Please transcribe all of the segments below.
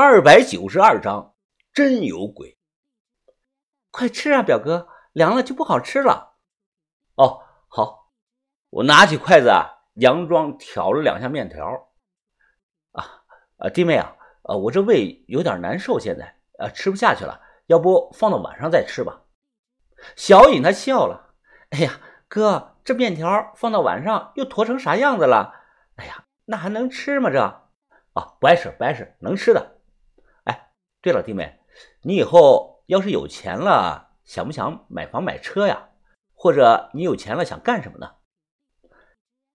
二百九十二章，真有鬼！快吃啊，表哥，凉了就不好吃了。哦，好，我拿起筷子啊，佯装挑了两下面条。啊啊，弟妹啊，呃，我这胃有点难受，现在呃吃不下去了，要不放到晚上再吃吧？小颖她笑了，哎呀，哥，这面条放到晚上又坨成啥样子了？哎呀，那还能吃吗？这啊，不碍事，不碍事，能吃的。对了，弟妹，你以后要是有钱了，想不想买房买车呀？或者你有钱了想干什么呢？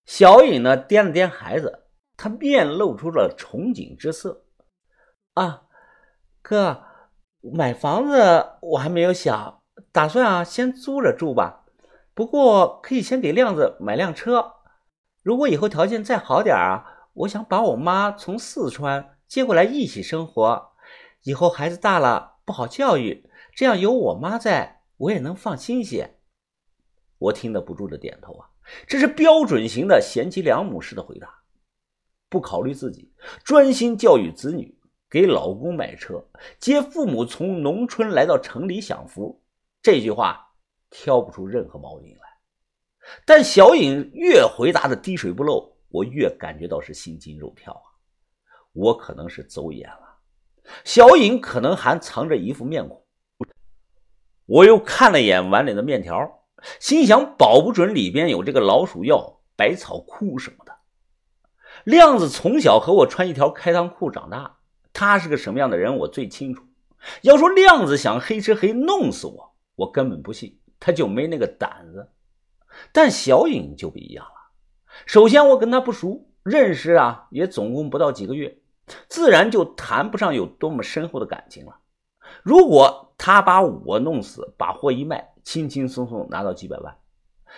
小颖呢，掂了掂孩子，她面露出了憧憬之色。啊，哥，买房子我还没有想。打算啊，先租着住吧。不过可以先给亮子买辆车。如果以后条件再好点啊，我想把我妈从四川接过来一起生活。以后孩子大了不好教育，这样有我妈在，我也能放心些。我听得不住的点头啊，这是标准型的贤妻良母式的回答，不考虑自己，专心教育子女，给老公买车，接父母从农村来到城里享福。这句话挑不出任何毛病来，但小颖越回答的滴水不漏，我越感觉到是心惊肉跳啊！我可能是走眼了，小颖可能还藏着一副面孔。我又看了眼碗里的面条，心想保不准里边有这个老鼠药、百草枯什么的。亮子从小和我穿一条开裆裤长大，他是个什么样的人我最清楚。要说亮子想黑吃黑弄死我。我根本不信，他就没那个胆子。但小颖就不一样了。首先，我跟他不熟，认识啊也总共不到几个月，自然就谈不上有多么深厚的感情了。如果他把我弄死，把货一卖，轻轻松松拿到几百万。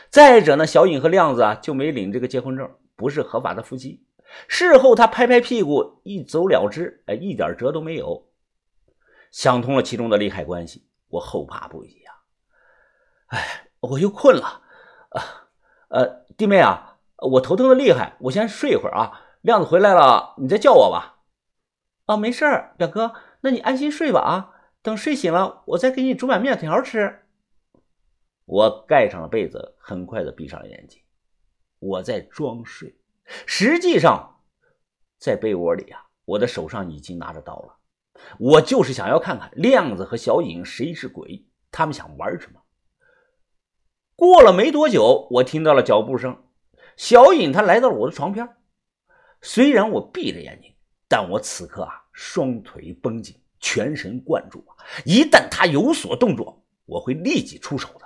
再者呢，小颖和亮子啊就没领这个结婚证，不是合法的夫妻。事后他拍拍屁股一走了之，哎，一点辙都没有。想通了其中的利害关系，我后怕不已。哎，我又困了，啊，呃，弟妹啊，我头疼的厉害，我先睡一会儿啊。亮子回来了，你再叫我吧。哦，没事儿，表哥，那你安心睡吧啊。等睡醒了，我再给你煮碗面条吃。我盖上了被子，很快的闭上了眼睛。我在装睡，实际上在被窝里啊，我的手上已经拿着刀了。我就是想要看看亮子和小颖谁是鬼，他们想玩什么。过了没多久，我听到了脚步声。小颖她来到了我的床边。虽然我闭着眼睛，但我此刻啊，双腿绷紧，全神贯注啊。一旦他有所动作，我会立即出手的。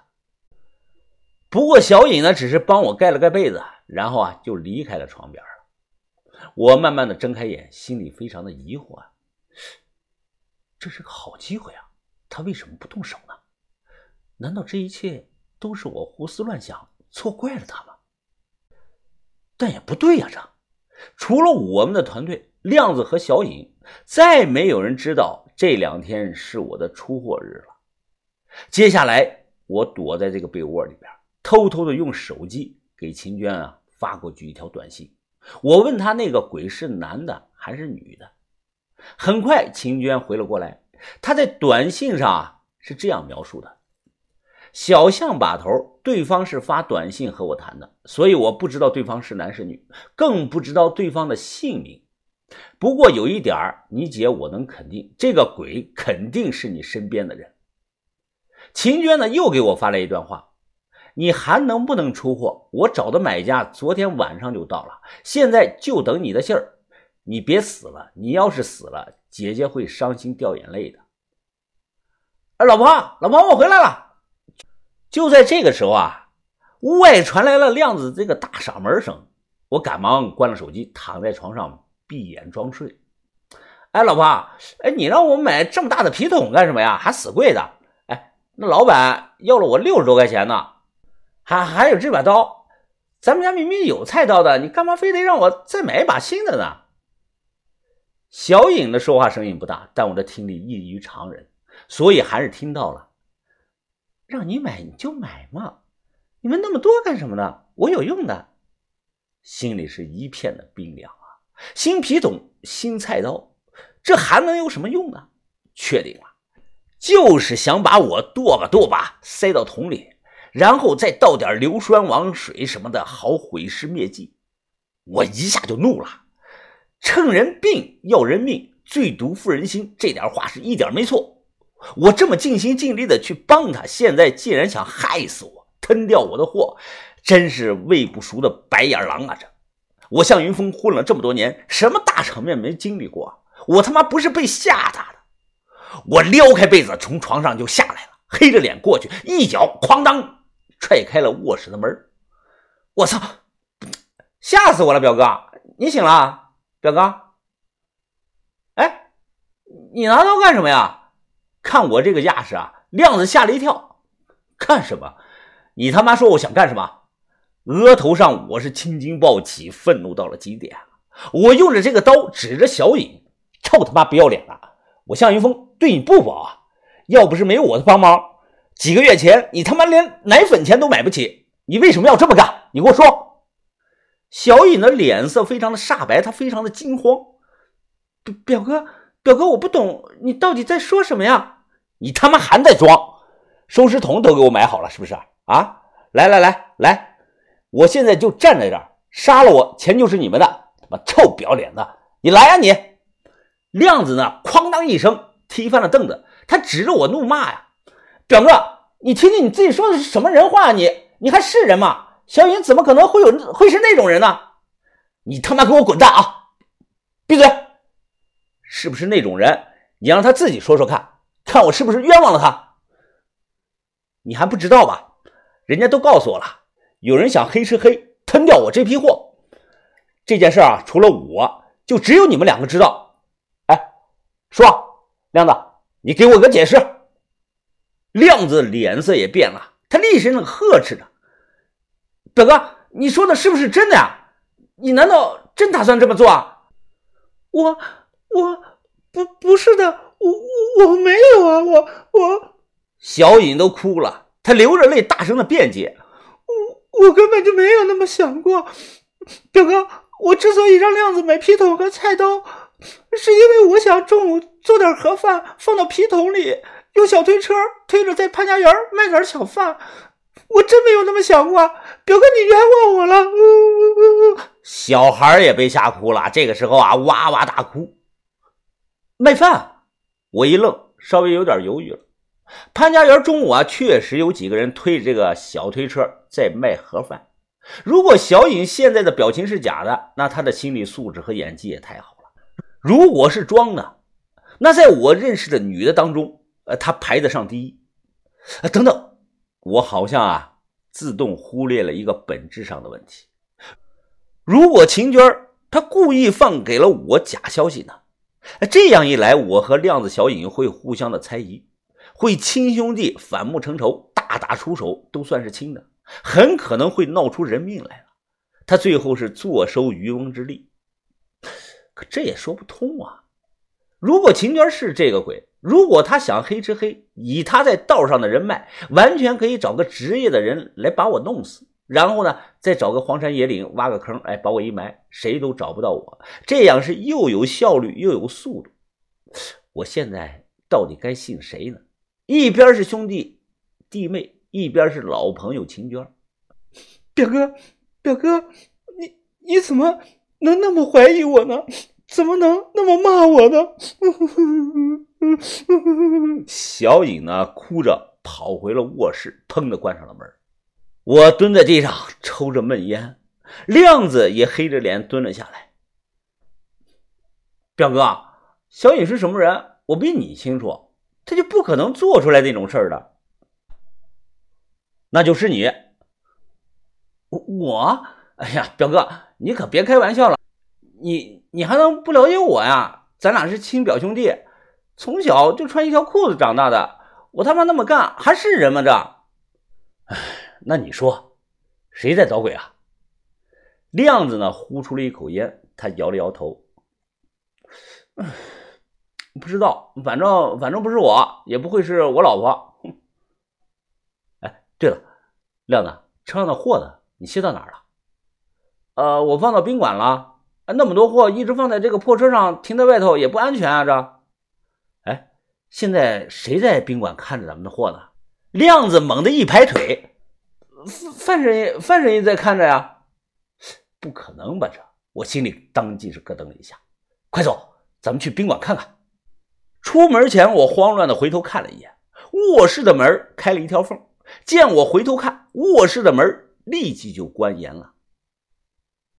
不过小颖呢，只是帮我盖了盖被子，然后啊，就离开了床边了。我慢慢的睁开眼，心里非常的疑惑啊。这是个好机会啊，他为什么不动手呢？难道这一切？都是我胡思乱想，错怪了他吗？但也不对呀，这除了我们的团队亮子和小颖，再没有人知道这两天是我的出货日了。接下来，我躲在这个被窝里边，偷偷的用手机给秦娟啊发过去一条短信。我问他那个鬼是男的还是女的。很快，秦娟回了过来，她在短信上啊是这样描述的。小象把头，对方是发短信和我谈的，所以我不知道对方是男是女，更不知道对方的姓名。不过有一点儿你姐我能肯定，这个鬼肯定是你身边的人。秦娟呢，又给我发了一段话：“你还能不能出货？我找的买家昨天晚上就到了，现在就等你的信儿。你别死了，你要是死了，姐姐会伤心掉眼泪的。”哎，老婆，老婆，我回来了。就在这个时候啊，屋外传来了亮子这个大嗓门声，我赶忙关了手机，躺在床上闭眼装睡。哎，老婆，哎，你让我买这么大的皮桶干什么呀？还死贵的！哎，那老板要了我六十多块钱呢，还还有这把刀，咱们家明明有菜刀的，你干嘛非得让我再买一把新的呢？小颖的说话声音不大，但我的听力异于常人，所以还是听到了。让你买你就买嘛，你们那么多干什么呢？我有用的，心里是一片的冰凉！新皮桶、新菜刀，这还能有什么用呢？确定了，就是想把我剁吧剁吧塞到桶里，然后再倒点硫酸王水什么的，好毁尸灭迹。我一下就怒了，趁人病要人命，最毒妇人心，这点话是一点没错。我这么尽心尽力的去帮他，现在竟然想害死我，吞掉我的货，真是喂不熟的白眼狼啊！这我向云峰混了这么多年，什么大场面没经历过？我他妈不是被吓大的！我撩开被子从床上就下来了，黑着脸过去，一脚哐当踹开了卧室的门。我操！吓死我了，表哥，你醒了，表哥。哎，你拿刀干什么呀？看我这个架势啊，亮子吓了一跳。干什么？你他妈说我想干什么？额头上我是青筋暴起，愤怒到了极点。我用着这个刀指着小影，臭他妈不要脸了！我向云峰对你不薄啊，要不是没有我的帮忙，几个月前你他妈连奶粉钱都买不起，你为什么要这么干？你给我说。小影的脸色非常的煞白，她非常的惊慌。表表哥。表哥，我不懂，你到底在说什么呀？你他妈还在装？收尸桶都给我买好了，是不是啊？来来来来，我现在就站在这儿，杀了我，钱就是你们的。他妈臭不要脸的，你来呀你！亮子呢？哐当一声踢翻了凳子，他指着我怒骂呀：“表哥，你听听你自己说的是什么人话？你你还是人吗？小云怎么可能会有会是那种人呢？你他妈给我滚蛋啊！闭嘴！”是不是那种人？你让他自己说说看，看我是不是冤枉了他？你还不知道吧？人家都告诉我了，有人想黑吃黑，吞掉我这批货。这件事啊，除了我就只有你们两个知道。哎，说，亮子，你给我个解释。亮子脸色也变了，他厉声的呵斥着：“表哥，你说的是不是真的呀？你难道真打算这么做啊？”我。我不不是的，我我我没有啊，我我小颖都哭了，她流着泪大声的辩解，我根本就没有那么想过，表哥，我之所以让亮子买皮桶和菜刀，是因为我想中午做点盒饭放到皮桶里，用小推车推着在潘家园卖点小饭，我真没有那么想过，表哥你冤枉我了，呜呜呜呜小孩也被吓哭了，这个时候啊哇哇大哭。卖饭，我一愣，稍微有点犹豫了。潘家园中午啊，确实有几个人推着这个小推车在卖盒饭。如果小颖现在的表情是假的，那她的心理素质和演技也太好了。如果是装的，那在我认识的女的当中，呃，她排得上第一。等等，我好像啊，自动忽略了一个本质上的问题。如果秦娟她故意放给了我假消息呢？这样一来，我和亮子、小影会互相的猜疑，会亲兄弟反目成仇，大打出手都算是亲的，很可能会闹出人命来了。他最后是坐收渔翁之利，可这也说不通啊！如果秦娟是这个鬼，如果他想黑吃黑，以他在道上的人脉，完全可以找个职业的人来把我弄死。然后呢，再找个荒山野岭挖个坑，哎，把我一埋，谁都找不到我。这样是又有效率又有速度。我现在到底该信谁呢？一边是兄弟弟妹，一边是老朋友秦娟。表哥，表哥，你你怎么能那么怀疑我呢？怎么能那么骂我呢？小颖呢，哭着跑回了卧室，砰的关上了门。我蹲在地上抽着闷烟，亮子也黑着脸蹲了下来。表哥，小颖是什么人？我比你清楚，他就不可能做出来那种事儿的。那就是你，我？哎呀，表哥，你可别开玩笑了，你你还能不了解我呀？咱俩是亲表兄弟，从小就穿一条裤子长大的，我他妈那么干还是人吗？这，哎。那你说，谁在捣鬼啊？亮子呢？呼出了一口烟，他摇了摇头，不知道，反正反正不是我，也不会是我老婆。哎，对了，亮子，车上的货呢？你卸到哪儿了？呃，我放到宾馆了。那么多货一直放在这个破车上，停在外头也不安全啊！这，哎，现在谁在宾馆看着咱们的货呢？亮子猛地一拍腿，范神爷，范神爷在看着呀。不可能吧？这，我心里当即是咯噔了一下。快走，咱们去宾馆看看。出门前，我慌乱的回头看了一眼，卧室的门开了一条缝。见我回头看，卧室的门立即就关严了。